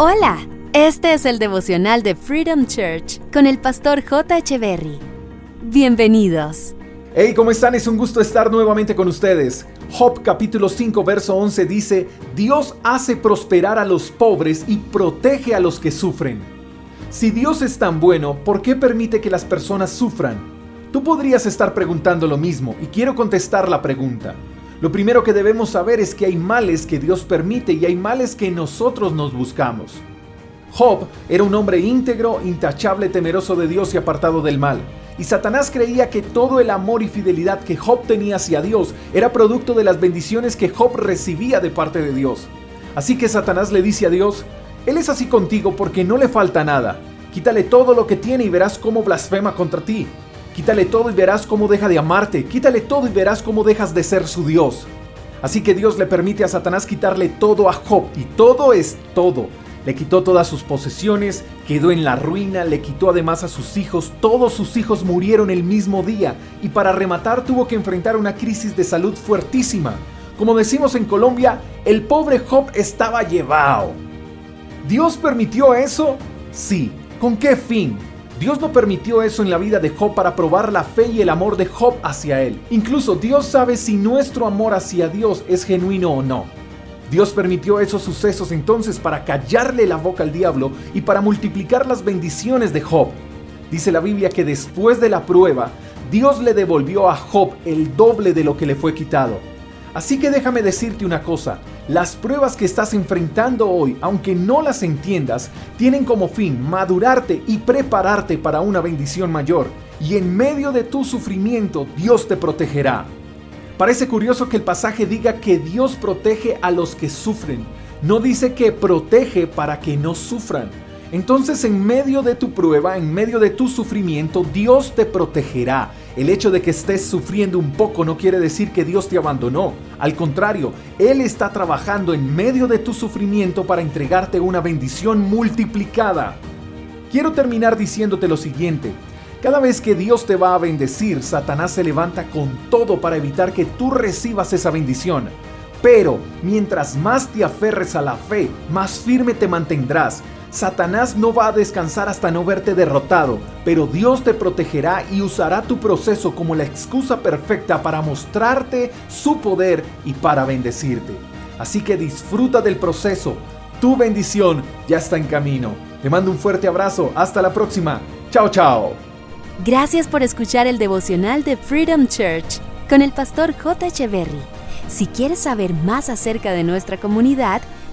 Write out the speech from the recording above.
Hola, este es el devocional de Freedom Church con el pastor J. Berry. Bienvenidos. Hey, ¿cómo están? Es un gusto estar nuevamente con ustedes. Job capítulo 5 verso 11 dice, Dios hace prosperar a los pobres y protege a los que sufren. Si Dios es tan bueno, ¿por qué permite que las personas sufran? Tú podrías estar preguntando lo mismo y quiero contestar la pregunta. Lo primero que debemos saber es que hay males que Dios permite y hay males que nosotros nos buscamos. Job era un hombre íntegro, intachable, temeroso de Dios y apartado del mal. Y Satanás creía que todo el amor y fidelidad que Job tenía hacia Dios era producto de las bendiciones que Job recibía de parte de Dios. Así que Satanás le dice a Dios, Él es así contigo porque no le falta nada. Quítale todo lo que tiene y verás cómo blasfema contra ti. Quítale todo y verás cómo deja de amarte. Quítale todo y verás cómo dejas de ser su Dios. Así que Dios le permite a Satanás quitarle todo a Job. Y todo es todo. Le quitó todas sus posesiones, quedó en la ruina, le quitó además a sus hijos, todos sus hijos murieron el mismo día y para rematar tuvo que enfrentar una crisis de salud fuertísima. Como decimos en Colombia, el pobre Job estaba llevado. ¿Dios permitió eso? Sí. ¿Con qué fin? Dios no permitió eso en la vida de Job para probar la fe y el amor de Job hacia él. Incluso Dios sabe si nuestro amor hacia Dios es genuino o no. Dios permitió esos sucesos entonces para callarle la boca al diablo y para multiplicar las bendiciones de Job. Dice la Biblia que después de la prueba, Dios le devolvió a Job el doble de lo que le fue quitado. Así que déjame decirte una cosa, las pruebas que estás enfrentando hoy, aunque no las entiendas, tienen como fin madurarte y prepararte para una bendición mayor. Y en medio de tu sufrimiento, Dios te protegerá. Parece curioso que el pasaje diga que Dios protege a los que sufren. No dice que protege para que no sufran. Entonces en medio de tu prueba, en medio de tu sufrimiento, Dios te protegerá. El hecho de que estés sufriendo un poco no quiere decir que Dios te abandonó. Al contrario, Él está trabajando en medio de tu sufrimiento para entregarte una bendición multiplicada. Quiero terminar diciéndote lo siguiente. Cada vez que Dios te va a bendecir, Satanás se levanta con todo para evitar que tú recibas esa bendición. Pero mientras más te aferres a la fe, más firme te mantendrás. Satanás no va a descansar hasta no verte derrotado, pero Dios te protegerá y usará tu proceso como la excusa perfecta para mostrarte su poder y para bendecirte. Así que disfruta del proceso. Tu bendición ya está en camino. Te mando un fuerte abrazo. Hasta la próxima. Chao, chao. Gracias por escuchar el devocional de Freedom Church con el pastor J. Echeverry. Si quieres saber más acerca de nuestra comunidad,